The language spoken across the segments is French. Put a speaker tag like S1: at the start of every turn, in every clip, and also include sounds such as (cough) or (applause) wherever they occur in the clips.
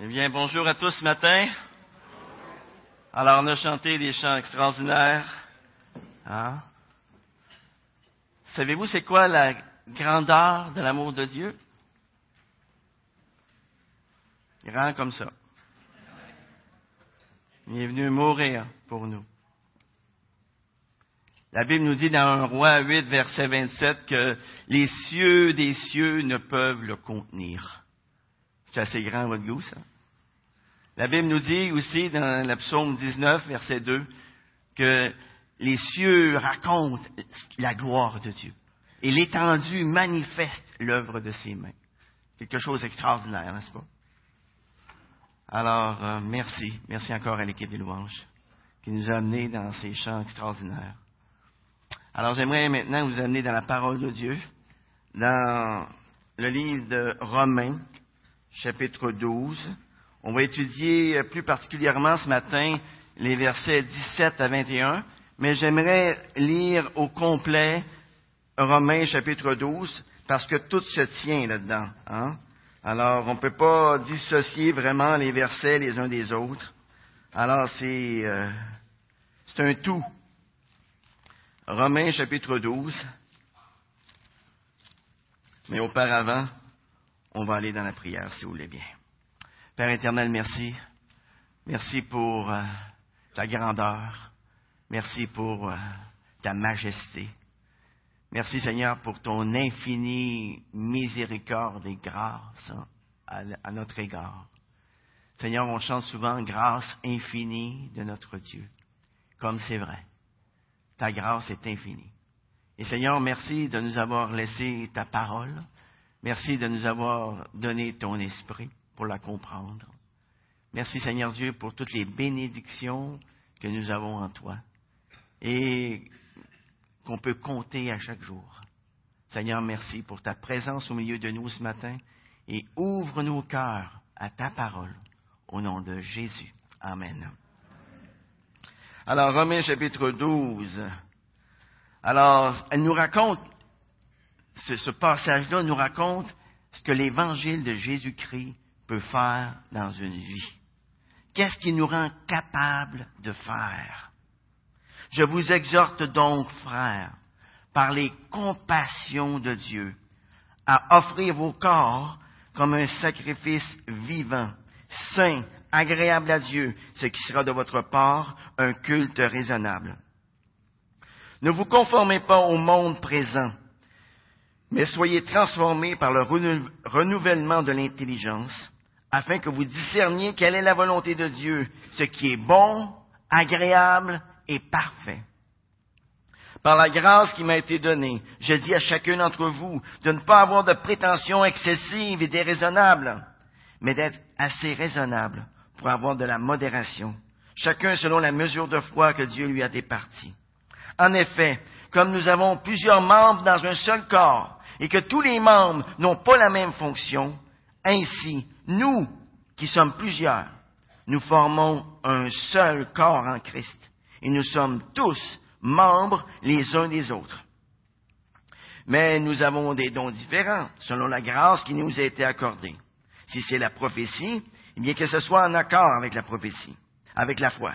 S1: Eh bien, bonjour à tous ce matin. Alors, on a chanté des chants extraordinaires. Hein? Savez-vous c'est quoi la grandeur de l'amour de Dieu? Grand comme ça. Il est venu mourir pour nous. La Bible nous dit dans 1 roi 8, verset 27, que les cieux des cieux ne peuvent le contenir. C'est assez grand votre goût, ça? La Bible nous dit aussi dans le psaume 19, verset 2, que les cieux racontent la gloire de Dieu. Et l'étendue manifeste l'œuvre de ses mains. Quelque chose d'extraordinaire, n'est-ce pas? Alors, euh, merci. Merci encore à l'équipe des louanges qui nous a amenés dans ces chants extraordinaires. Alors, j'aimerais maintenant vous amener dans la parole de Dieu, dans le livre de Romains, chapitre 12. On va étudier plus particulièrement ce matin les versets 17 à 21, mais j'aimerais lire au complet Romains chapitre 12 parce que tout se tient là-dedans. Hein? Alors, on ne peut pas dissocier vraiment les versets les uns des autres. Alors, c'est euh, c'est un tout. Romains chapitre 12. Mais auparavant, on va aller dans la prière, si vous voulez bien. Père éternel, merci. Merci pour euh, ta grandeur. Merci pour euh, ta majesté. Merci Seigneur pour ton infinie miséricorde et grâce à notre égard. Seigneur, on chante souvent grâce infinie de notre Dieu, comme c'est vrai. Ta grâce est infinie. Et Seigneur, merci de nous avoir laissé ta parole. Merci de nous avoir donné ton esprit pour la comprendre. Merci Seigneur Dieu pour toutes les bénédictions que nous avons en toi et qu'on peut compter à chaque jour. Seigneur, merci pour ta présence au milieu de nous ce matin et ouvre nos cœurs à ta parole au nom de Jésus. Amen. Alors, Romains chapitre 12. Alors, elle nous raconte, ce, ce passage-là nous raconte ce que l'évangile de Jésus-Christ peut faire dans une vie. Qu'est-ce qui nous rend capables de faire? Je vous exhorte donc, frères, par les compassions de Dieu, à offrir vos corps comme un sacrifice vivant, saint, agréable à Dieu, ce qui sera de votre part un culte raisonnable. Ne vous conformez pas au monde présent, mais soyez transformés par le renouvellement de l'intelligence, afin que vous discerniez quelle est la volonté de Dieu, ce qui est bon, agréable et parfait. Par la grâce qui m'a été donnée, je dis à chacun d'entre vous de ne pas avoir de prétentions excessives et déraisonnables, mais d'être assez raisonnable pour avoir de la modération, chacun selon la mesure de foi que Dieu lui a départie. En effet, comme nous avons plusieurs membres dans un seul corps, et que tous les membres n'ont pas la même fonction, ainsi, nous, qui sommes plusieurs, nous formons un seul corps en Christ, et nous sommes tous membres les uns des autres. Mais nous avons des dons différents, selon la grâce qui nous a été accordée. Si c'est la prophétie, eh bien que ce soit en accord avec la prophétie, avec la foi.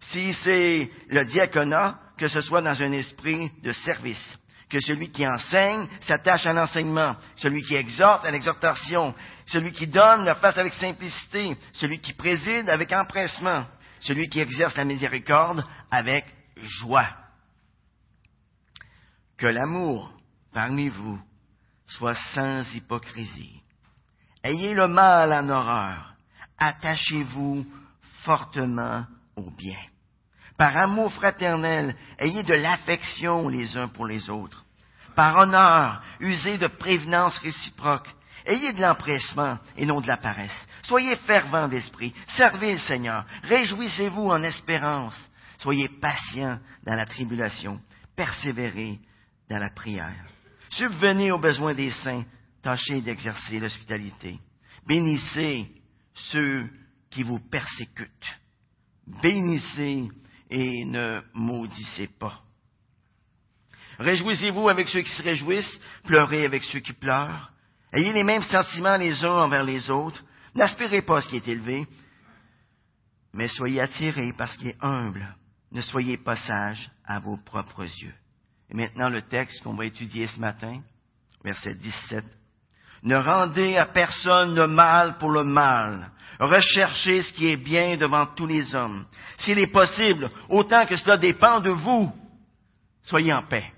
S1: Si c'est le diaconat, que ce soit dans un esprit de service que celui qui enseigne s'attache à l'enseignement, celui qui exhorte à l'exhortation, celui qui donne le fasse avec simplicité, celui qui préside avec empressement, celui qui exerce la miséricorde avec joie. Que l'amour parmi vous soit sans hypocrisie. Ayez le mal en horreur, attachez-vous fortement au bien par amour fraternel, ayez de l'affection les uns pour les autres. Par honneur, usez de prévenance réciproque. Ayez de l'empressement et non de la paresse. Soyez fervents d'esprit. Servez le Seigneur. Réjouissez-vous en espérance. Soyez patients dans la tribulation. Persévérez dans la prière. Subvenez aux besoins des saints. Tâchez d'exercer l'hospitalité. Bénissez ceux qui vous persécutent. Bénissez et ne maudissez pas. Réjouissez-vous avec ceux qui se réjouissent, pleurez avec ceux qui pleurent. Ayez les mêmes sentiments les uns envers les autres. N'aspirez pas ce qui est élevé, mais soyez attirés par ce qui est humble. Ne soyez pas sages à vos propres yeux. Et maintenant le texte qu'on va étudier ce matin, verset 17. Ne rendez à personne le mal pour le mal. Recherchez ce qui est bien devant tous les hommes. S'il est possible, autant que cela dépend de vous, soyez en paix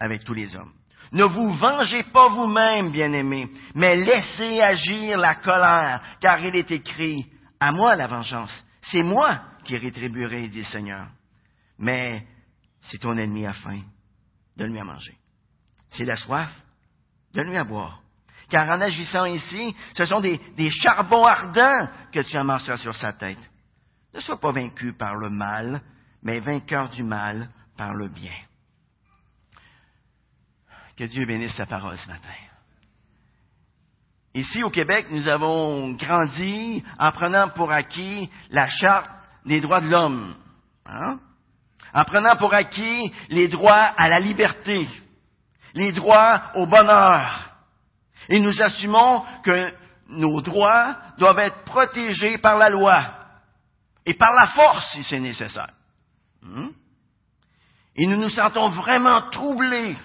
S1: avec tous les hommes. Ne vous vengez pas vous-même, bien-aimés, mais laissez agir la colère, car il est écrit, à moi la vengeance, c'est moi qui rétribuerai, dit le Seigneur. Mais si ton ennemi a faim, donne-lui à manger. S'il a soif, donne-lui à boire. Car en agissant ici, ce sont des, charbons ardents que tu amasseras sur sa tête. Ne sois pas vaincu par le mal, mais vainqueur du mal par le bien. Que Dieu bénisse sa parole ce matin. Ici au Québec, nous avons grandi en prenant pour acquis la charte des droits de l'homme, hein? en prenant pour acquis les droits à la liberté, les droits au bonheur. Et nous assumons que nos droits doivent être protégés par la loi et par la force si c'est nécessaire. Hmm? Et nous nous sentons vraiment troublés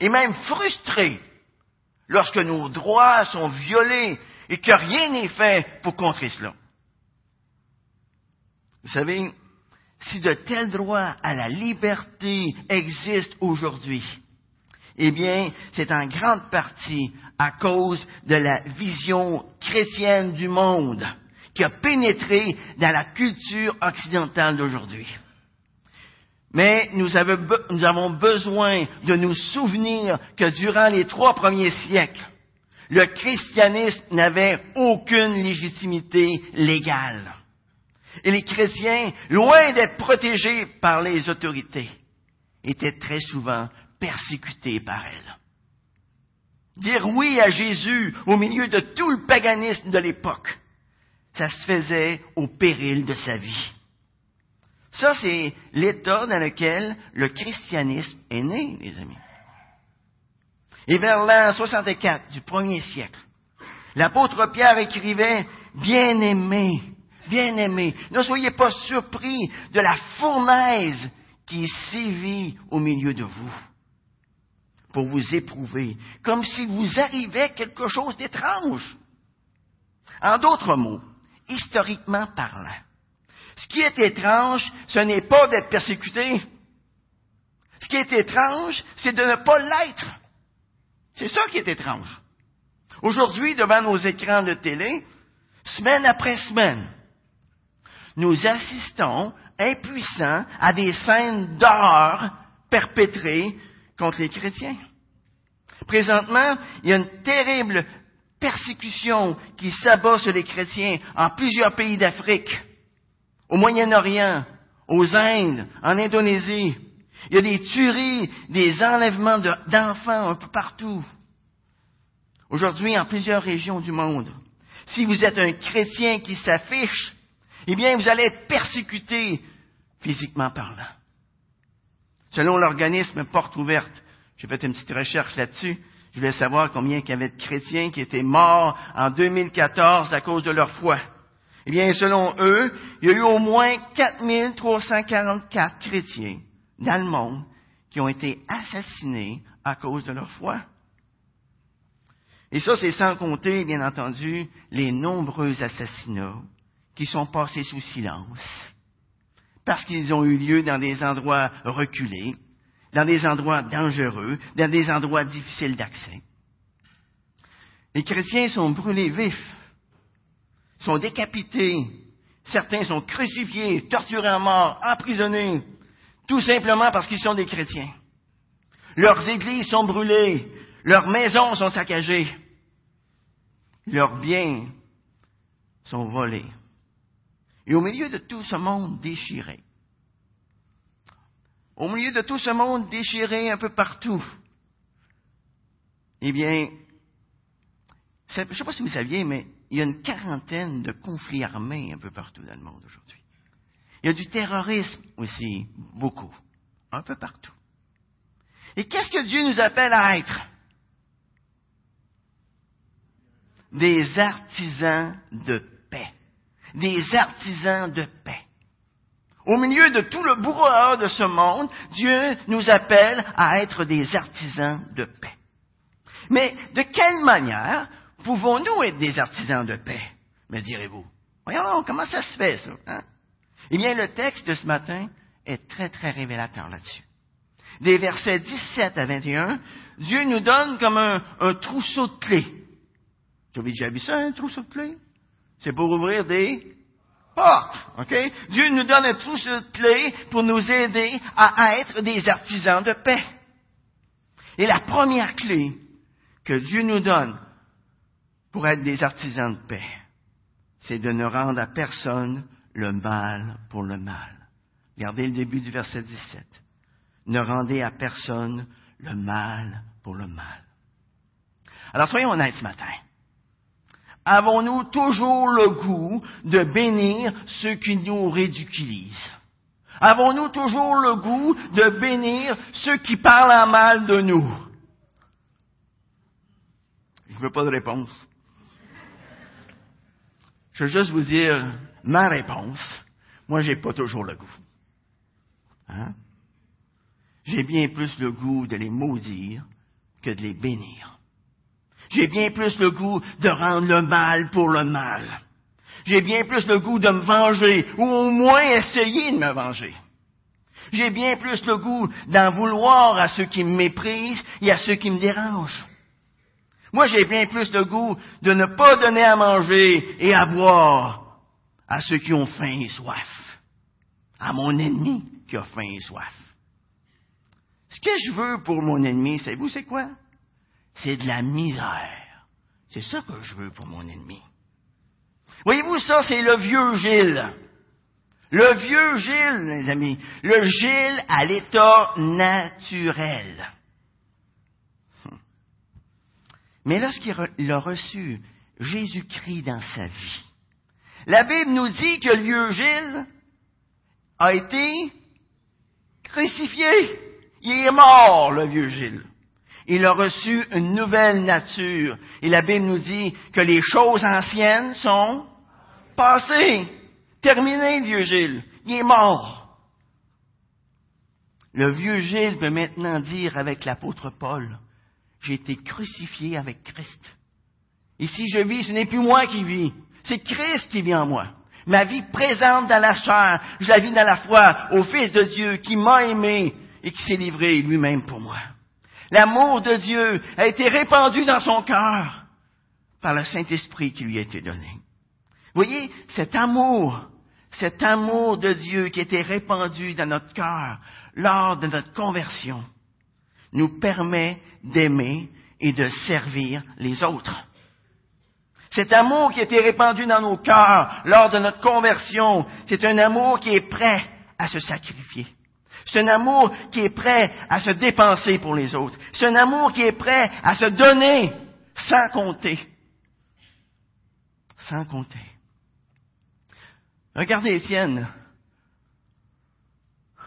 S1: et même frustrés lorsque nos droits sont violés et que rien n'est fait pour contrer cela. Vous savez, si de tels droits à la liberté existent aujourd'hui, eh bien, c'est en grande partie à cause de la vision chrétienne du monde qui a pénétré dans la culture occidentale d'aujourd'hui. Mais nous, avons besoin de nous souvenir que durant les trois premiers siècles, le christianisme n'avait aucune légitimité légale. Et les chrétiens, loin d'être protégés par les autorités, étaient très souvent persécutés par elles. Dire oui à Jésus au milieu de tout le paganisme de l'époque, ça se faisait au péril de sa vie. Ça, c'est l'état dans lequel le christianisme est né, les amis. Et vers l'an 64 du premier siècle, l'apôtre Pierre écrivait, Bien-aimés, bien-aimés, ne soyez pas surpris de la fournaise qui sévit au milieu de vous pour vous éprouver, comme si vous arrivait quelque chose d'étrange. En d'autres mots, historiquement parlant, ce qui est étrange, ce n'est pas d'être persécuté. Ce qui est étrange, c'est de ne pas l'être. C'est ça qui est étrange. Aujourd'hui, devant nos écrans de télé, semaine après semaine, nous assistons, impuissants, à des scènes d'horreur perpétrées contre les chrétiens. Présentement, il y a une terrible persécution qui s'abat sur les chrétiens en plusieurs pays d'Afrique au Moyen-Orient, aux Indes, en Indonésie. Il y a des tueries, des enlèvements d'enfants un peu partout. Aujourd'hui, en plusieurs régions du monde. Si vous êtes un chrétien qui s'affiche, eh bien, vous allez être persécuté physiquement parlant. Selon l'organisme Porte Ouverte, j'ai fait une petite recherche là-dessus, je voulais savoir combien il y avait de chrétiens qui étaient morts en 2014 à cause de leur foi. Eh bien, selon eux, il y a eu au moins 4344 chrétiens dans le monde qui ont été assassinés à cause de leur foi. Et ça, c'est sans compter, bien entendu, les nombreux assassinats qui sont passés sous silence parce qu'ils ont eu lieu dans des endroits reculés, dans des endroits dangereux, dans des endroits difficiles d'accès. Les chrétiens sont brûlés vifs sont décapités, certains sont crucifiés, torturés à mort, emprisonnés, tout simplement parce qu'ils sont des chrétiens. Leurs églises sont brûlées, leurs maisons sont saccagées, leurs biens sont volés. Et au milieu de tout ce monde déchiré, au milieu de tout ce monde déchiré un peu partout, eh bien, je ne sais pas si vous saviez, mais il y a une quarantaine de conflits armés un peu partout dans le monde aujourd'hui. Il y a du terrorisme aussi, beaucoup, un peu partout. Et qu'est-ce que Dieu nous appelle à être? Des artisans de. Des artisans de paix. Au milieu de tout le brouhaha de ce monde, Dieu nous appelle à être des artisans de paix. Mais de quelle manière pouvons-nous être des artisans de paix, me direz-vous? Voyons, comment ça se fait, ça? Hein? Eh bien, le texte de ce matin est très, très révélateur là-dessus. Des versets 17 à 21, Dieu nous donne comme un, trousseau de clés. Tu as déjà vu ça, un trousseau de clés? C'est pour ouvrir des portes, OK? Dieu nous donne trousseau de clés pour nous aider à être des artisans de paix. Et la première clé que Dieu nous donne pour être des artisans de paix, c'est de ne rendre à personne le mal pour le mal. Regardez le début du verset 17. Ne rendez à personne le mal pour le mal. Alors soyons honnêtes ce matin. Avons-nous toujours le goût de bénir ceux qui nous ridiculisent? Avons-nous toujours le goût de bénir ceux qui parlent en mal de nous? Je ne veux pas de réponse. Je veux juste vous dire ma réponse. Moi, j'ai pas toujours le goût. Hein? J'ai bien plus le goût de les maudire que de les bénir. J'ai bien plus le goût de rendre le mal pour le mal. J'ai bien plus le goût de me venger, ou au moins essayer de me venger. J'ai bien plus le goût d'en vouloir à ceux qui me méprisent et à ceux qui me dérangent. Moi, j'ai bien plus le goût de ne pas donner à manger et à boire à ceux qui ont faim et soif, à mon ennemi qui a faim et soif. Ce que je veux pour mon ennemi, savez-vous, c'est quoi? C'est de la misère. C'est ça que je veux pour mon ennemi. Voyez-vous, ça, c'est le vieux Gilles. Le vieux Gilles, les amis. Le Gilles à l'état naturel. Mais lorsqu'il a reçu Jésus-Christ dans sa vie, la Bible nous dit que le vieux Gilles a été crucifié. Il est mort, le vieux Gilles. Il a reçu une nouvelle nature. Et la Bible nous dit que les choses anciennes sont passées. Terminé, le vieux Gilles. Il est mort. Le vieux Gilles peut maintenant dire avec l'apôtre Paul, j'ai été crucifié avec Christ. Et si je vis, ce n'est plus moi qui vis, c'est Christ qui vit en moi. Ma vie présente dans la chair, je la vis dans la foi au Fils de Dieu qui m'a aimé et qui s'est livré lui-même pour moi. L'amour de Dieu a été répandu dans son cœur par le Saint-Esprit qui lui a été donné. Voyez, cet amour, cet amour de Dieu qui a été répandu dans notre cœur lors de notre conversion, nous permet d'aimer et de servir les autres. Cet amour qui a été répandu dans nos cœurs lors de notre conversion, c'est un amour qui est prêt à se sacrifier. C'est un amour qui est prêt à se dépenser pour les autres. C'est un amour qui est prêt à se donner sans compter. Sans compter. Regardez Étienne,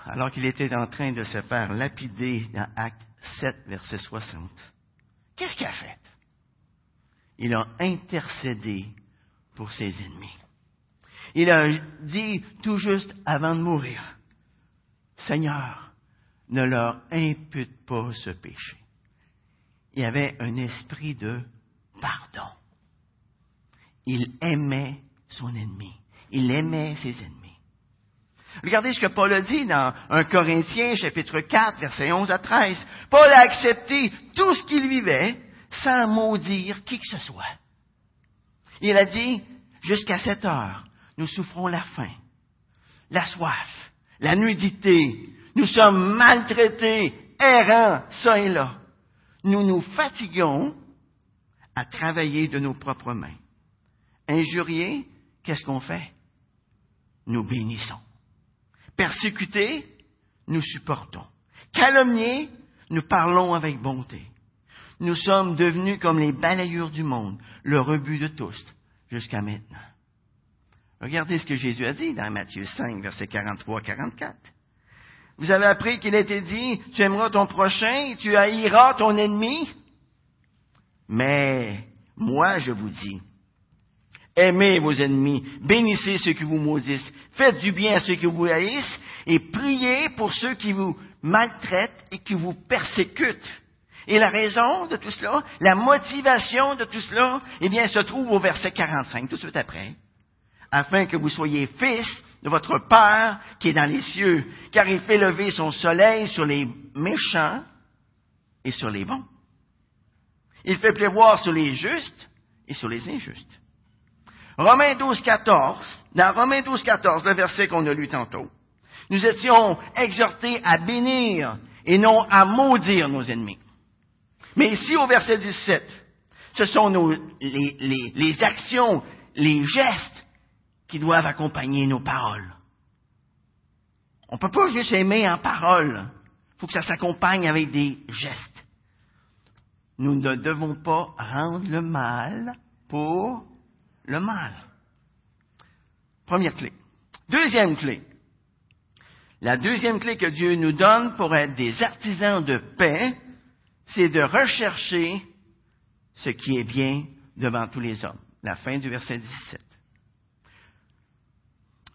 S1: alors qu'il était en train de se faire lapider dans Acte 7, verset 60. Qu'est-ce qu'il a fait? Il a intercédé pour ses ennemis. Il a dit tout juste avant de mourir, Seigneur, ne leur impute pas ce péché. Il y avait un esprit de pardon. Il aimait son ennemi. Il aimait ses ennemis. Regardez ce que Paul a dit dans 1 Corinthiens chapitre 4 versets 11 à 13. Paul a accepté tout ce qu'il vivait sans maudire qui que ce soit. Il a dit, jusqu'à cette heure, nous souffrons la faim, la soif, la nudité, nous sommes maltraités, errants, ça et là. Nous nous fatiguons à travailler de nos propres mains. Injuriés, qu'est-ce qu'on fait? Nous bénissons. Persécutés, nous supportons. Calomniés, nous parlons avec bonté. Nous sommes devenus comme les balayures du monde, le rebut de tous, jusqu'à maintenant. Regardez ce que Jésus a dit dans Matthieu 5, versets 43-44. Vous avez appris qu'il a été dit, tu aimeras ton prochain, tu haïras ton ennemi. Mais Moi, je vous dis, aimez vos ennemis, bénissez ceux qui vous maudissent, faites du bien à ceux qui vous haïssent, et priez pour ceux qui vous maltraitent et qui vous persécutent. Et la raison de tout cela, la motivation de tout cela, eh bien, se trouve au verset 45, tout de suite après. Afin que vous soyez fils de votre Père qui est dans les cieux, car il fait lever son soleil sur les méchants et sur les bons. Il fait pleuvoir sur les justes et sur les injustes. Romains 12, 14, dans Romains 12, 14, le verset qu'on a lu tantôt, nous étions exhortés à bénir et non à maudire nos ennemis. Mais ici, au verset 17, ce sont nos, les, les actions, les gestes qui doivent accompagner nos paroles. On ne peut pas juste aimer en parole. Il faut que ça s'accompagne avec des gestes. Nous ne devons pas rendre le mal pour le mal. Première clé. Deuxième clé. La deuxième clé que Dieu nous donne pour être des artisans de paix, c'est de rechercher ce qui est bien devant tous les hommes. La fin du verset 17.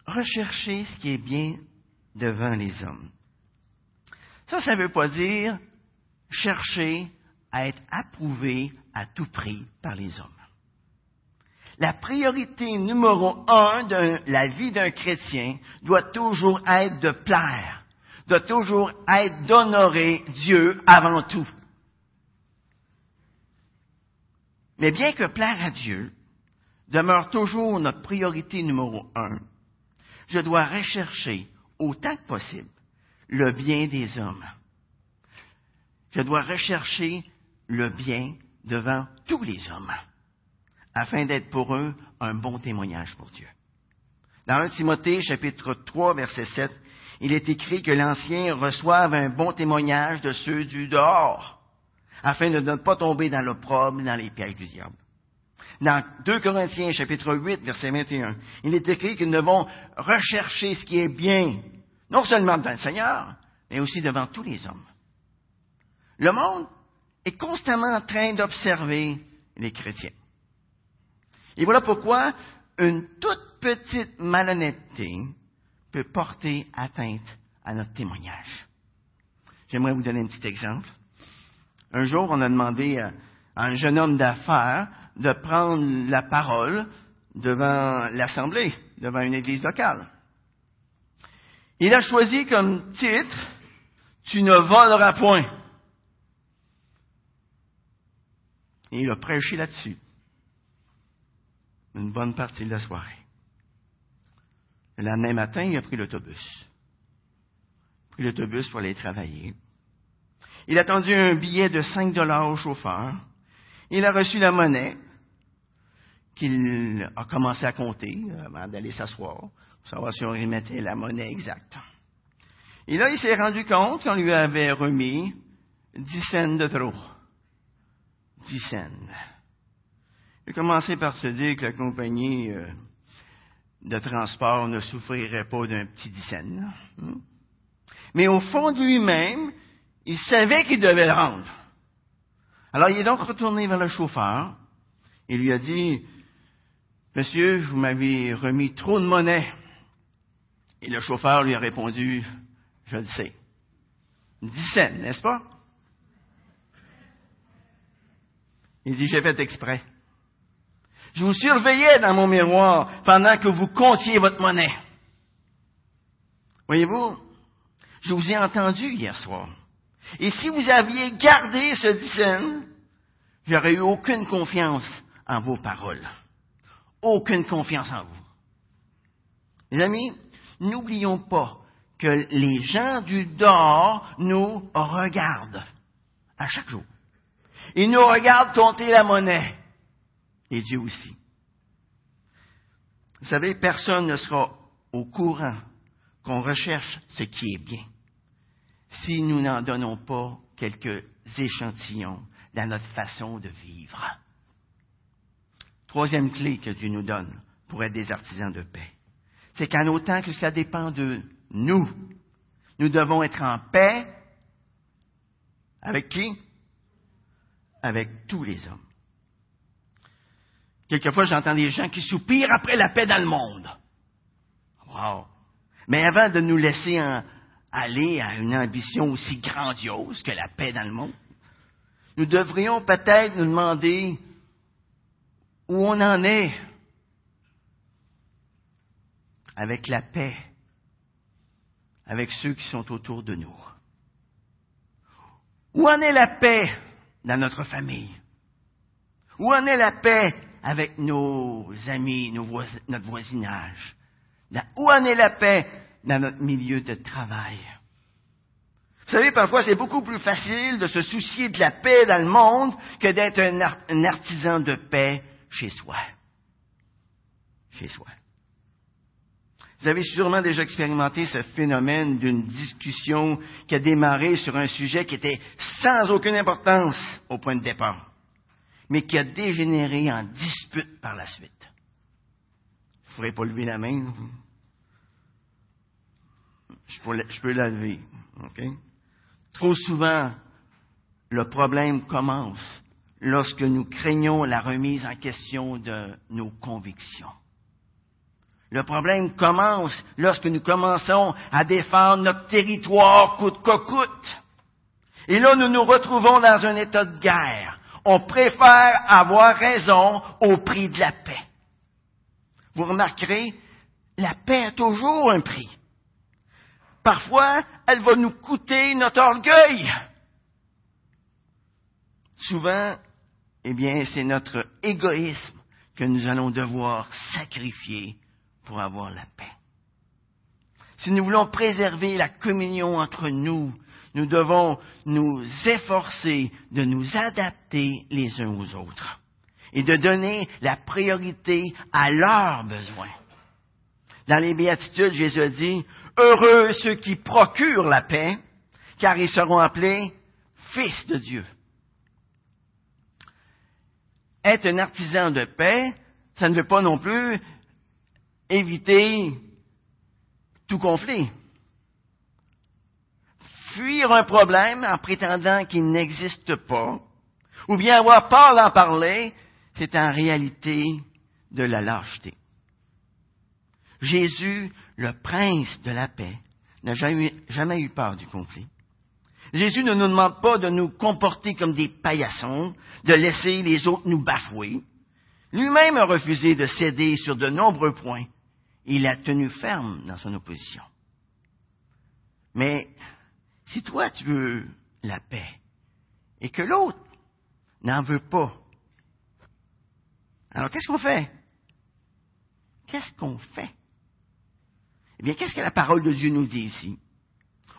S1: Rechercher ce qui est bien devant les hommes. Ça, ça ne veut pas dire chercher à être approuvé à tout prix par les hommes. La priorité numéro un de la vie d'un chrétien doit toujours être de plaire, doit toujours être d'honorer Dieu avant tout. Mais bien que plaire à Dieu demeure toujours notre priorité numéro un, je dois rechercher autant que possible le bien des hommes. Je dois rechercher le bien devant tous les hommes, afin d'être pour eux un bon témoignage pour Dieu. Dans 1 Timothée, chapitre 3, verset 7, il est écrit que l'ancien reçoive un bon témoignage de ceux du dehors, afin de ne pas tomber dans l'opprobre, dans les pièges du diable. Dans 2 Corinthiens, chapitre 8, verset 21, il est écrit que nous devons rechercher ce qui est bien, non seulement devant le Seigneur, mais aussi devant tous les hommes. Le monde est constamment en train d'observer les chrétiens. Et voilà pourquoi une toute petite malhonnêteté peut porter atteinte à notre témoignage. J'aimerais vous donner un petit exemple. Un jour, on a demandé à un jeune homme d'affaires de prendre la parole devant l'Assemblée, devant une église locale. Il a choisi comme titre Tu ne voleras point. Et il a prêché là-dessus une bonne partie de la soirée. Le lendemain matin, il a pris l'autobus. Il a pris l'autobus pour aller travailler. Il a tendu un billet de 5 dollars au chauffeur. Il a reçu la monnaie qu'il a commencé à compter avant d'aller s'asseoir pour savoir si on remettait la monnaie exacte. Et là, il s'est rendu compte qu'on lui avait remis 10 cents de trop. 10 cents. Il a commencé par se dire que la compagnie euh, de transport ne souffrirait pas d'un petit 10 cents. Hein. Mais au fond de lui-même, il savait qu'il devait le rendre. Alors il est donc retourné vers le chauffeur et lui a dit, Monsieur, vous m'avez remis trop de monnaie. Et le chauffeur lui a répondu, je le sais. Dix cents, n'est-ce pas? Il dit, j'ai fait exprès. Je vous surveillais dans mon miroir pendant que vous comptiez votre monnaie. Voyez-vous, je vous ai entendu hier soir. Et si vous aviez gardé ce dix j'aurais eu aucune confiance en vos paroles. Aucune confiance en vous. Les amis, n'oublions pas que les gens du dehors nous regardent à chaque jour. Ils nous regardent compter la monnaie. Et Dieu aussi. Vous savez, personne ne sera au courant qu'on recherche ce qui est bien si nous n'en donnons pas quelques échantillons dans notre façon de vivre. Troisième clé que Dieu nous donne pour être des artisans de paix, c'est qu'en autant que ça dépend de nous, nous devons être en paix avec qui? Avec tous les hommes. Quelquefois, j'entends des gens qui soupirent après la paix dans le monde. Wow. Mais avant de nous laisser aller à une ambition aussi grandiose que la paix dans le monde, nous devrions peut-être nous demander où on en est avec la paix, avec ceux qui sont autour de nous. Où en est la paix dans notre famille? Où en est la paix avec nos amis, notre voisinage? Où en est la paix dans notre milieu de travail? Vous savez, parfois, c'est beaucoup plus facile de se soucier de la paix dans le monde que d'être un, artisan de paix chez soi. Chez soi. Vous avez sûrement déjà expérimenté ce phénomène d'une discussion qui a démarré sur un sujet qui était sans aucune importance au point de départ, mais qui a dégénéré en dispute par la suite. Vous ne pourrez pas lever la main. Je peux, je peux la lever. Trop souvent, le problème commence lorsque nous craignons la remise en question de nos convictions. Le problème commence lorsque nous commençons à défendre notre territoire coûte que coûte. Et là, nous nous retrouvons dans un état de guerre. On préfère avoir raison au prix de la paix. Vous remarquerez, la paix a toujours un prix. Parfois, elle va nous coûter notre orgueil. Souvent, eh bien, c'est notre égoïsme que nous allons devoir sacrifier pour avoir la paix. Si nous voulons préserver la communion entre nous, nous devons nous efforcer de nous adapter les uns aux autres et de donner la priorité à leurs besoins. Dans les béatitudes, Jésus dit, Heureux ceux qui procurent la paix, car ils seront appelés fils de Dieu. Être un artisan de paix, ça ne veut pas non plus éviter tout conflit. Fuir un problème en prétendant qu'il n'existe pas, ou bien avoir peur d'en parler, c'est en réalité de la lâcheté. Jésus, le prince de la paix, n'a jamais, eu peur du conflit. Jésus ne nous demande pas de nous comporter comme des paillassons, de laisser les autres nous bafouer. Lui-même a refusé de céder sur de nombreux points il a tenu ferme dans son opposition. Mais si toi tu veux la paix et que l'autre n'en veut pas, alors qu'est-ce qu'on fait? Qu'est-ce qu'on fait? Eh bien, qu'est-ce que la parole de Dieu nous dit ici?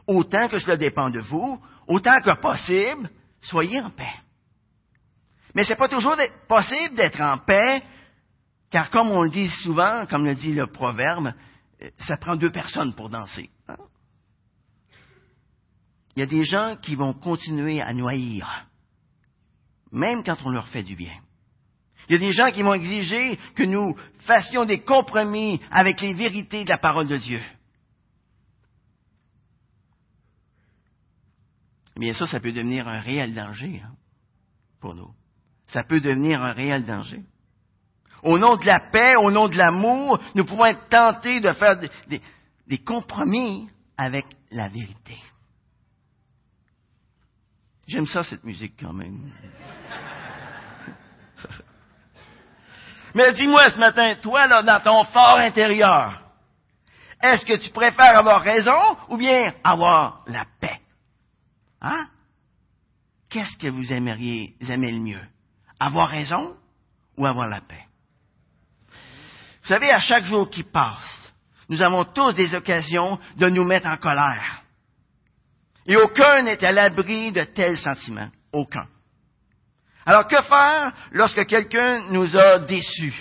S1: Autant que cela dépend de vous, autant que possible, soyez en paix. Mais ce n'est pas toujours possible d'être en paix car comme on le dit souvent, comme le dit le proverbe, euh, ça prend deux personnes pour danser. Hein? Il y a des gens qui vont continuer à noyer, même quand on leur fait du bien. Il y a des gens qui vont exiger que nous fassions des compromis avec les vérités de la parole de Dieu. Bien, ça, ça peut devenir un réel danger hein, pour nous. Ça peut devenir un réel danger. Au nom de la paix, au nom de l'amour, nous pouvons être tentés de faire des, compromis avec la vérité. J'aime ça, cette musique, quand même. (laughs) Mais dis-moi ce matin, toi, là, dans ton fort intérieur, est-ce que tu préfères avoir raison ou bien avoir la? Hein? Qu'est-ce que vous aimeriez, aimer le mieux? Avoir raison ou avoir la paix? Vous savez, à chaque jour qui passe, nous avons tous des occasions de nous mettre en colère. Et aucun n'est à l'abri de tels sentiments. Aucun. Alors que faire lorsque quelqu'un nous a déçus?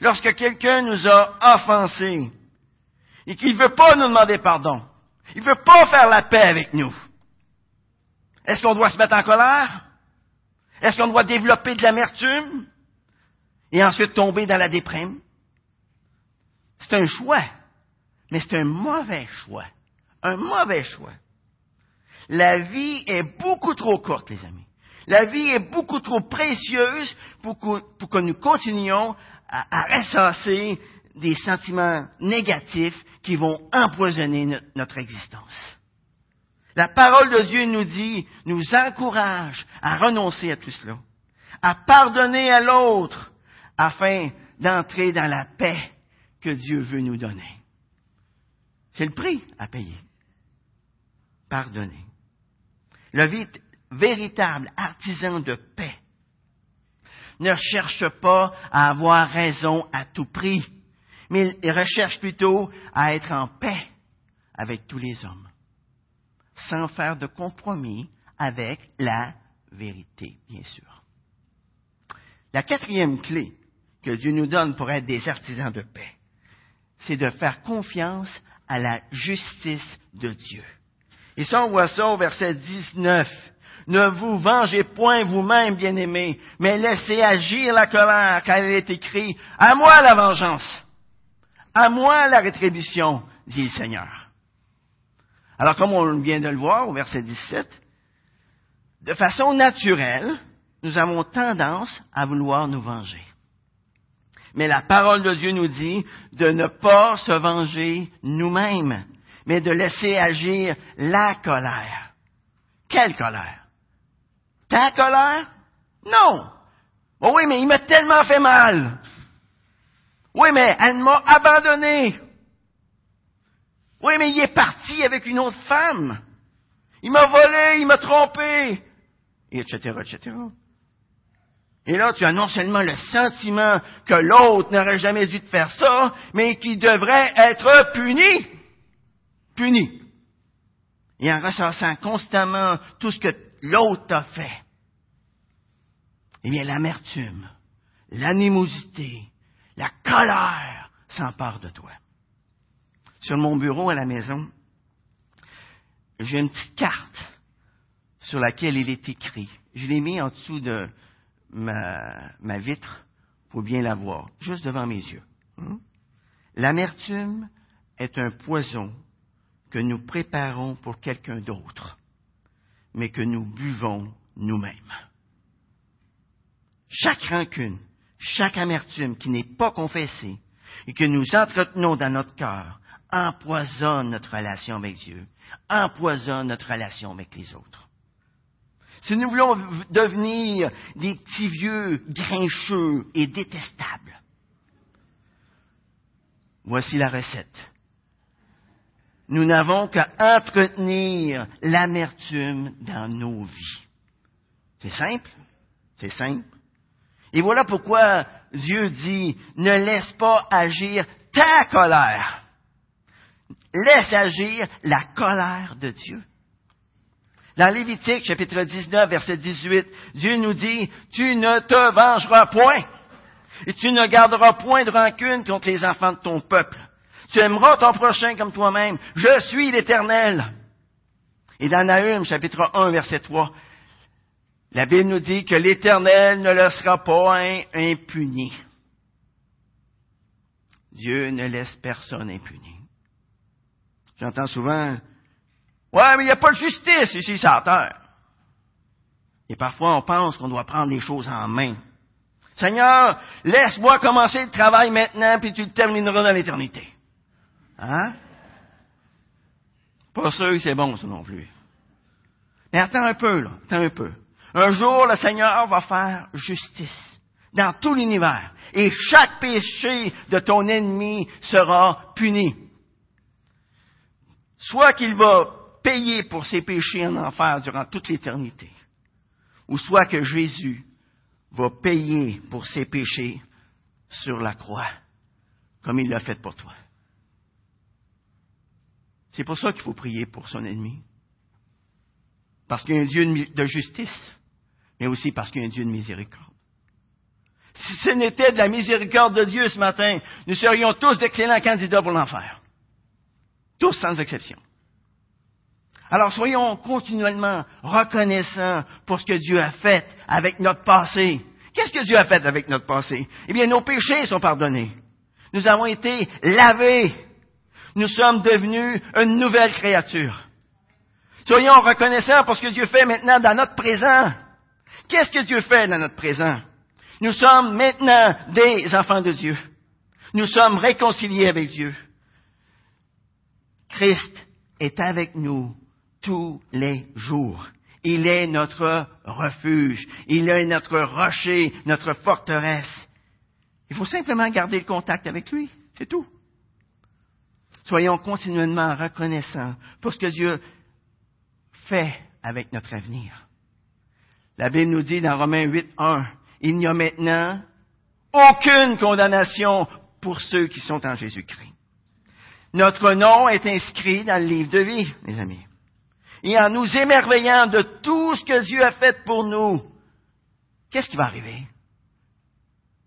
S1: Lorsque quelqu'un nous a offensés? Et qu'il ne veut pas nous demander pardon? Il ne veut pas faire la paix avec nous? Est-ce qu'on doit se mettre en colère? Est-ce qu'on doit développer de l'amertume? Et ensuite tomber dans la déprime? C'est un choix, mais c'est un mauvais choix. Un mauvais choix. La vie est beaucoup trop courte, les amis. La vie est beaucoup trop précieuse pour que, nous continuions à, à ressasser des sentiments négatifs qui vont empoisonner notre existence. La parole de Dieu nous dit, nous encourage à renoncer à tout cela, à pardonner à l'autre, afin d'entrer dans la paix que Dieu veut nous donner. C'est le prix à payer. Pardonner. Le véritable artisan de paix ne cherche pas à avoir raison à tout prix, mais il recherche plutôt à être en paix avec tous les hommes sans faire de compromis avec la vérité, bien sûr. La quatrième clé que Dieu nous donne pour être des artisans de paix, c'est de faire confiance à la justice de Dieu. Et ça, on voit ça au verset 19. Ne vous vengez point vous-même, bien-aimés, mais laissez agir la colère, car il est écrit, à moi la vengeance, à moi la rétribution, dit le Seigneur. Alors, comme on vient de le voir au verset 17, de façon naturelle, nous avons tendance à vouloir nous venger. Mais la parole de Dieu nous dit de ne pas se venger nous-mêmes, mais de laisser agir la colère. Quelle colère? Ta colère? Non. Oh oui, mais il m'a tellement fait mal. Oui, mais elle m'a abandonné. Oui, mais il est parti avec une autre femme. Il m'a volé, il m'a trompé, et etc., etc. Et là, tu as non seulement le sentiment que l'autre n'aurait jamais dû te faire ça, mais qu'il devrait être puni. Puni. Et en ressassant constamment tout ce que l'autre t'a fait. Eh bien, l'amertume, l'animosité, la colère s'emparent de toi sur mon bureau à la maison, j'ai une petite carte sur laquelle il est écrit. Je l'ai mis en dessous de ma, vitre pour bien la voir, juste devant mes yeux. Hmm? L'amertume est un poison que nous préparons pour quelqu'un d'autre, mais que nous buvons nous-mêmes. Chaque rancune, chaque amertume qui n'est pas confessée et que nous entretenons dans notre cœur empoisonne notre relation avec Dieu, empoisonne notre relation avec les autres. Si nous voulons devenir des petits vieux grincheux et détestables, voici la recette. Nous n'avons qu'à entretenir l'amertume dans nos vies. C'est simple, c'est simple. Et voilà pourquoi Dieu dit, ne laisse pas agir ta colère laisse agir la colère de Dieu. Dans Lévitique, chapitre 19, verset 18, Dieu nous dit, tu ne te vengeras point, et tu ne garderas point de rancune contre les enfants de ton peuple. Tu aimeras ton prochain comme toi-même. Je suis l'Éternel. Et dans Nahum, chapitre 1, verset 3, la Bible nous dit que l'Éternel ne laissera pas impuni. Dieu ne laisse personne impuni. J'entends souvent, ouais, mais il n'y a pas de justice ici sur la terre. Et parfois, on pense qu'on doit prendre les choses en main. Seigneur, laisse-moi commencer le travail maintenant, puis tu le termineras dans l'éternité. Hein? Pas sûr que c'est bon, ça non plus. Mais attends un peu, là. Attends un peu. Un jour, le Seigneur va faire justice dans tout l'univers. Et chaque péché de ton ennemi sera puni soit qu'il va payer pour ses péchés en enfer durant toute l'éternité, ou soit que Jésus va payer pour ses péchés sur la croix, comme il l'a fait pour toi. C'est pour ça qu'il faut prier pour son ennemi. Parce qu'il y a un Dieu de justice, mais aussi parce qu'il y a un Dieu de miséricorde. Si ce n'était de la miséricorde de Dieu ce matin, nous serions tous d'excellents candidats pour l'enfer. Tous sans exception. Alors soyons continuellement reconnaissants pour ce que Dieu a fait avec notre passé. Qu'est-ce que Dieu a fait avec notre passé? Eh bien, nos péchés sont pardonnés. Nous avons été lavés. Nous sommes devenus une nouvelle créature. Soyons reconnaissants pour ce que Dieu fait maintenant dans notre présent. Qu'est-ce que Dieu fait dans notre présent? Nous sommes maintenant des enfants de Dieu. Nous sommes réconciliés avec Dieu. Christ est avec nous tous les jours. Il est notre refuge. Il est notre rocher, notre forteresse. Il faut simplement garder le contact avec lui. C'est tout. Soyons continuellement reconnaissants pour ce que Dieu fait avec notre avenir. La Bible nous dit dans Romains 8, 1, il n'y a maintenant aucune condamnation pour ceux qui sont en Jésus-Christ. Notre nom est inscrit dans le livre de vie, mes amis. Et en nous émerveillant de tout ce que Dieu a fait pour nous, qu'est-ce qui va arriver?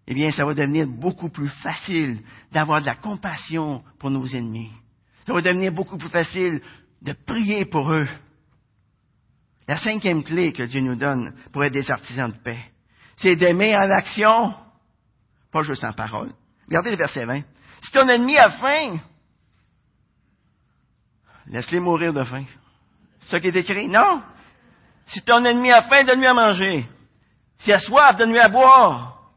S1: Eh bien, ça va devenir beaucoup plus facile d'avoir de la compassion pour nos ennemis. Ça va devenir beaucoup plus facile de prier pour eux. La cinquième clé que Dieu nous donne pour être des artisans de paix, c'est d'aimer en action, pas juste en parole. Regardez le verset 20. Si ton ennemi a faim, laisse-les mourir de faim. C'est ça qui est écrit? Non. Si ton ennemi a faim, donne-lui à manger. S'il a soif, donne-lui à boire.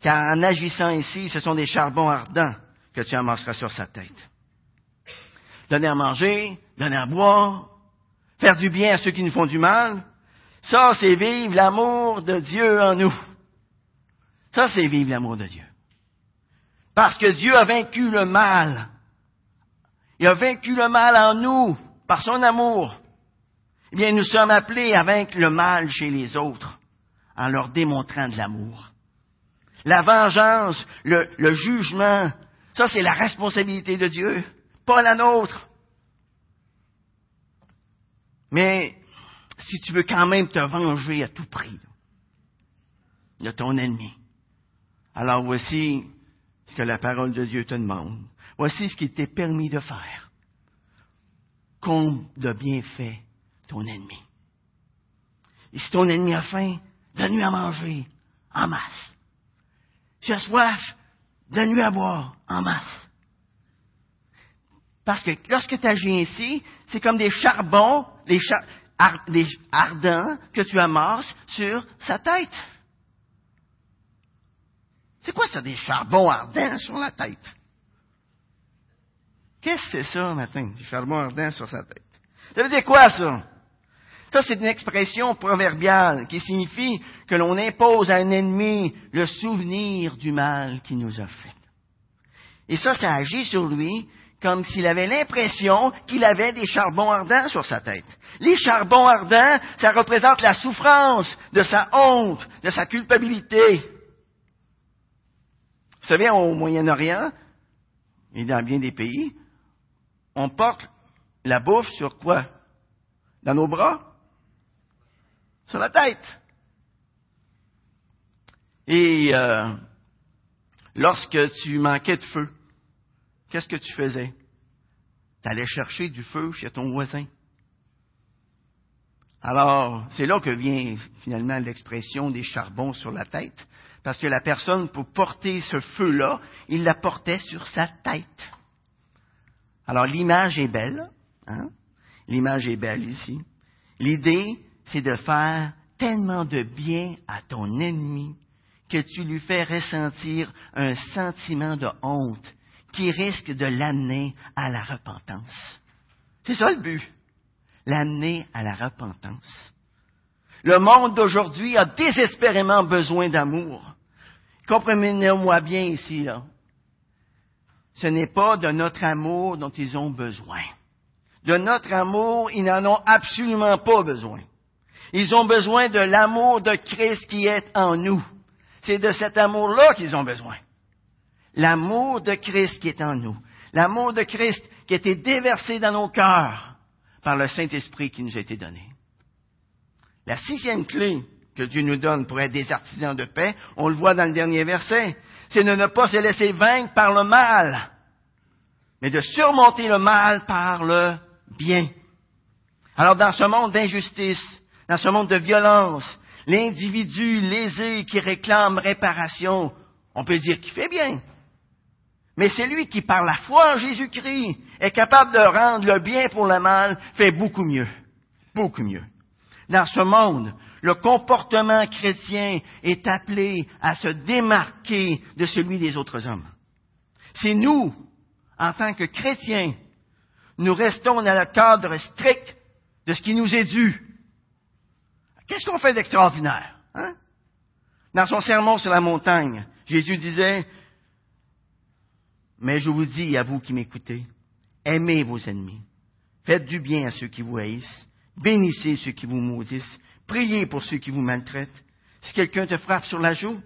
S1: Car en agissant ici, ce sont des charbons ardents que tu amasseras sur sa tête. Donner à manger, donner à boire, faire du bien à ceux qui nous font du mal, ça, c'est vivre l'amour de Dieu en nous. Ça, c'est vivre l'amour de Dieu. Parce que Dieu a vaincu le mal. Il a vaincu le mal en nous par son amour. Eh bien, nous sommes appelés à vaincre le mal chez les autres en leur démontrant de l'amour. La vengeance, le, le jugement, ça c'est la responsabilité de Dieu, pas la nôtre. Mais si tu veux quand même te venger à tout prix de ton ennemi, alors voici ce que la parole de Dieu te demande. Voici ce qu'il t'est permis de faire. Comble de bienfaits ton ennemi. Et si ton ennemi a faim, donne-lui à manger en masse. Si as soif, donne-lui à boire en masse. Parce que lorsque tu agis ainsi, c'est comme des charbons, des, ardents que tu amasses sur sa tête. C'est quoi ça, des charbons ardents sur la tête? Qu'est-ce que c'est ça, matin, des charbons ardents sur sa tête? Ça veut dire quoi, ça? Ça, c'est une expression proverbiale qui signifie que l'on impose à un ennemi le souvenir du mal qu'il nous a fait. Et ça, ça agit sur lui comme s'il avait l'impression qu'il avait des charbons ardents sur sa tête. Les charbons ardents, ça représente la souffrance de sa honte, de sa culpabilité. Vous savez, au Moyen-Orient, et dans bien des pays, on porte la bouffe sur quoi? Dans nos bras? sur la tête. Et euh, lorsque tu manquais de feu, qu'est-ce que tu faisais? Tu allais chercher du feu chez ton voisin. Alors, c'est là que vient finalement l'expression des charbons sur la tête, parce que la personne, pour porter ce feu-là, il la portait sur sa tête. Alors, l'image est belle, hein? L'image est belle ici. L'idée, c'est de faire tellement de bien à ton ennemi que tu lui fais ressentir un sentiment de honte qui risque de l'amener à la repentance. C'est ça le but, l'amener à la repentance. Le monde d'aujourd'hui a désespérément besoin d'amour. Comprenez-moi bien ici, là. Ce n'est pas de notre amour dont ils ont besoin. De notre amour, ils n'en ont absolument pas besoin. Ils ont besoin de l'amour de Christ qui est en nous. C'est de cet amour-là qu'ils ont besoin. L'amour de Christ qui est en nous. L'amour de Christ qui a été déversé dans nos cœurs par le Saint-Esprit qui nous a été donné. La sixième clé que Dieu nous donne pour être des artisans de paix, on le voit dans le dernier verset, c'est de ne pas se laisser vaincre par le mal, mais de surmonter le mal par le bien. Alors dans ce monde d'injustice, dans ce monde de violence, l'individu lésé qui réclame réparation, on peut dire qu'il fait bien. Mais c'est lui qui, par la foi en Jésus-Christ, est capable de rendre le bien pour le mal, fait beaucoup mieux. Beaucoup mieux. Dans ce monde, Le comportement chrétien est appelé à se démarquer de celui des autres hommes. C'est nous, en tant que chrétiens, nous restons dans le cadre strict de ce qui nous est dû. Qu'est-ce qu'on fait d'extraordinaire? Hein? Dans son sermon sur la montagne, Jésus disait, Mais je vous dis à vous qui m'écoutez, aimez vos ennemis, faites du bien à ceux qui vous haïssent, bénissez ceux qui vous maudissent, priez pour ceux qui vous maltraitent. Si quelqu'un te frappe sur la joue,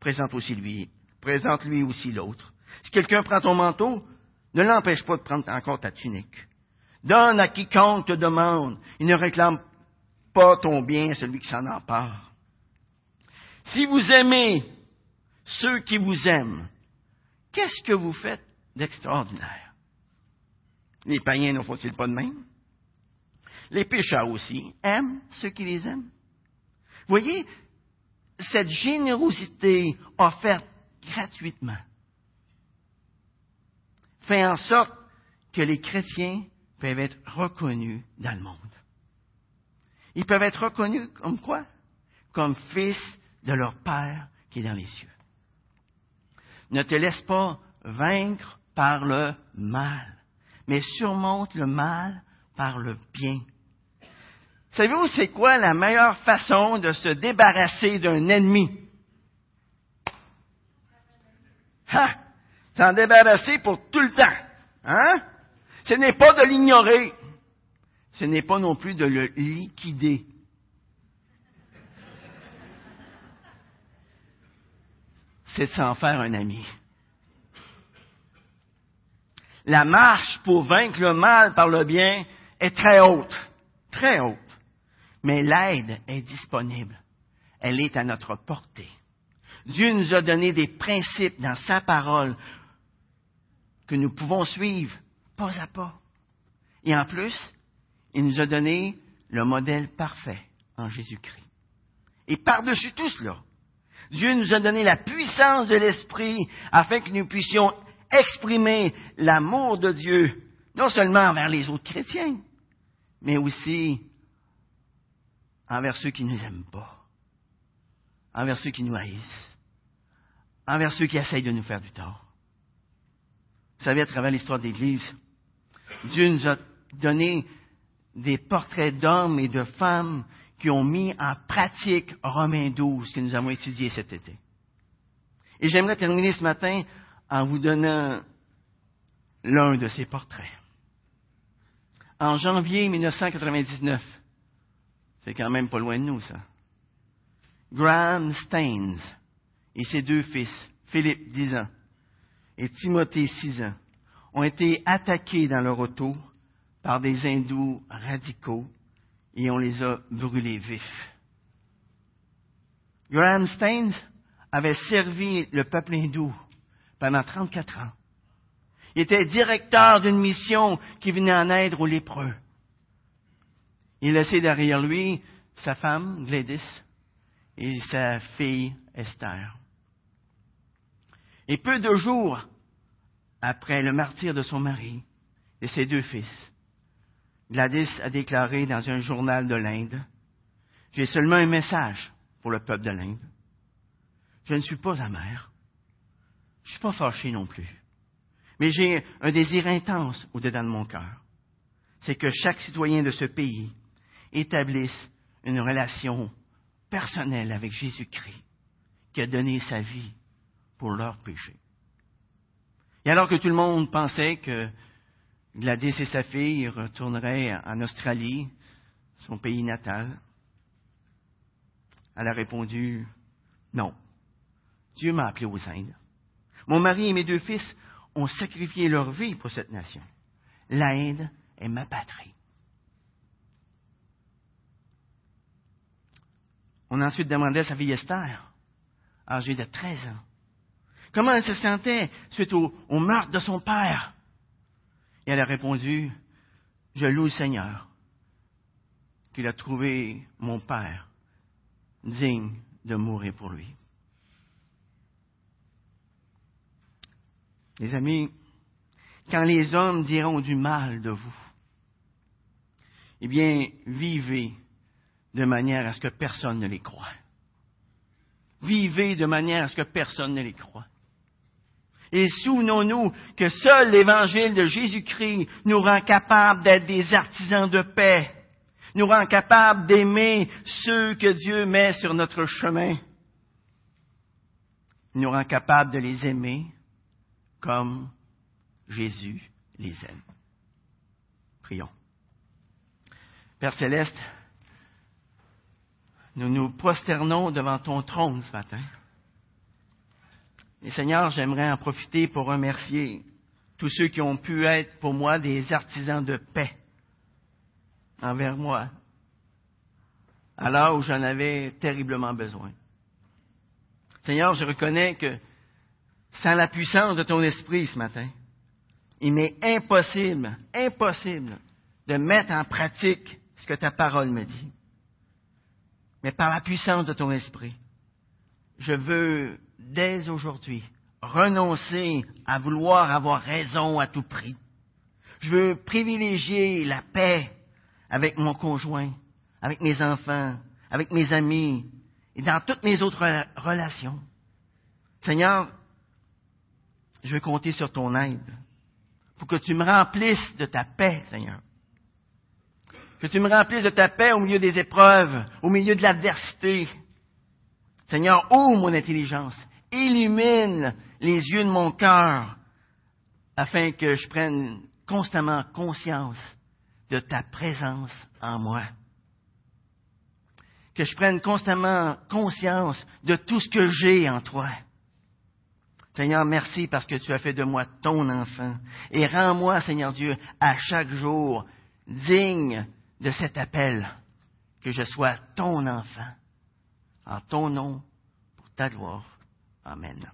S1: présente aussi lui, présente lui aussi l'autre. Si quelqu'un prend ton manteau, ne l'empêche pas de prendre encore ta tunique. Donne à quiconque te demande. Il ne réclame pas ton bien, celui qui s'en empare. Si vous aimez ceux qui vous aiment, qu'est-ce que vous faites d'extraordinaire? Les païens ne font-ils pas de même? Les pécheurs aussi aiment ceux qui les aiment. Voyez, cette générosité offerte gratuitement fait en sorte que les chrétiens peuvent être reconnus dans le monde. Ils peuvent être reconnus comme quoi? Comme fils de leur Père qui est dans les cieux. Ne te laisse pas vaincre par le mal, mais surmonte le mal par le bien. Savez-vous, c'est quoi la meilleure façon de se débarrasser d'un ennemi? Ha! S'en débarrasser pour tout le temps. Hein? Ce n'est pas de l'ignorer. Ce n'est pas non plus de le liquider. C'est de s'en faire un ami. La marche pour vaincre le mal par le bien est très haute. Très haute. Mais l'aide est disponible. Elle est à notre portée. Dieu nous a donné des principes dans sa parole que nous pouvons suivre pas à pas. Et en plus, il nous a donné le modèle parfait en Jésus-Christ. Et par-dessus tout cela, Dieu nous a donné la puissance de l'Esprit afin que nous puissions exprimer l'amour de Dieu, non seulement envers les autres chrétiens, mais aussi envers ceux qui ne nous aiment pas, envers ceux qui nous haïssent, envers ceux qui essayent de nous faire du tort. Vous savez, à travers l'histoire de l'Église, Dieu nous a donné des portraits d'hommes et de femmes qui ont mis en pratique Romains 12 que nous avons étudié cet été. Et j'aimerais terminer ce matin en vous donnant l'un de ces portraits. En janvier 1999, c'est quand même pas loin de nous, ça. Graham Staines et ses deux fils, Philippe, 10 ans, et Timothée, six ans, ont été attaqués dans leur auto par des hindous radicaux et on les a brûlés vifs. Graham Staines avait servi le peuple hindou pendant 34 ans. Il était directeur d'une mission qui venait en aide aux lépreux. Il laissait derrière lui sa femme, Gladys, et sa fille, Esther. Et peu de jours après le martyr de son mari et ses deux fils, Gladys a déclaré dans un journal de l'Inde, J'ai seulement un message pour le peuple de l'Inde. Je ne suis pas amère. Je ne suis pas fâché non plus. Mais j'ai un désir intense au-dedans de mon cœur. C'est que chaque citoyen de ce pays établisse une relation personnelle avec Jésus-Christ, qui a donné sa vie pour leurs péchés. Et alors que tout le monde pensait que Gladys et sa fille retourneraient en Australie, son pays natal, elle a répondu Non. Dieu m'a appelé aux Indes. Mon mari et mes deux fils ont sacrifié leur vie pour cette nation. L'Inde est ma patrie. On a ensuite demandé à sa fille Esther, âgée de 13 ans, Comment elle se sentait suite au, meurtre de son père? Et elle a répondu, je loue le Seigneur qu'il a trouvé mon père digne de mourir pour lui. Les amis, quand les hommes diront du mal de vous, eh bien, vivez de manière à ce que personne ne les croie. Vivez de manière à ce que personne ne les croie. Et souvenons-nous que seul l'évangile de Jésus-Christ nous rend capables d'être des artisans de paix, nous rend capables d'aimer ceux que Dieu met sur notre chemin, nous rend capables de les aimer comme Jésus les aime. Prions. Père céleste, nous nous prosternons devant ton trône ce matin. Et Seigneur, j'aimerais en profiter pour remercier tous ceux qui ont pu être pour moi des artisans de paix envers moi, alors où j'en avais terriblement besoin. Seigneur, je reconnais que sans la puissance de ton esprit ce matin, il m'est impossible, impossible de mettre en pratique ce que ta parole me dit. Mais par la puissance de ton esprit, je veux dès aujourd'hui renoncer à vouloir avoir raison à tout prix. Je veux privilégier la paix avec mon conjoint, avec mes enfants, avec mes amis et dans toutes mes autres relations. Seigneur, je veux compter sur ton aide pour que tu me remplisses de ta paix, Seigneur. Que tu me remplisses de ta paix au milieu des épreuves, au milieu de l'adversité. Seigneur, ouvre mon intelligence, illumine les yeux de mon cœur, afin que je prenne constamment conscience de ta présence en moi. Que je prenne constamment conscience de tout ce que j'ai en toi. Seigneur, merci parce que tu as fait de moi ton enfant. Et rends-moi, Seigneur Dieu, à chaque jour digne de cet appel, que je sois ton enfant, en ton nom, pour ta gloire. Amen.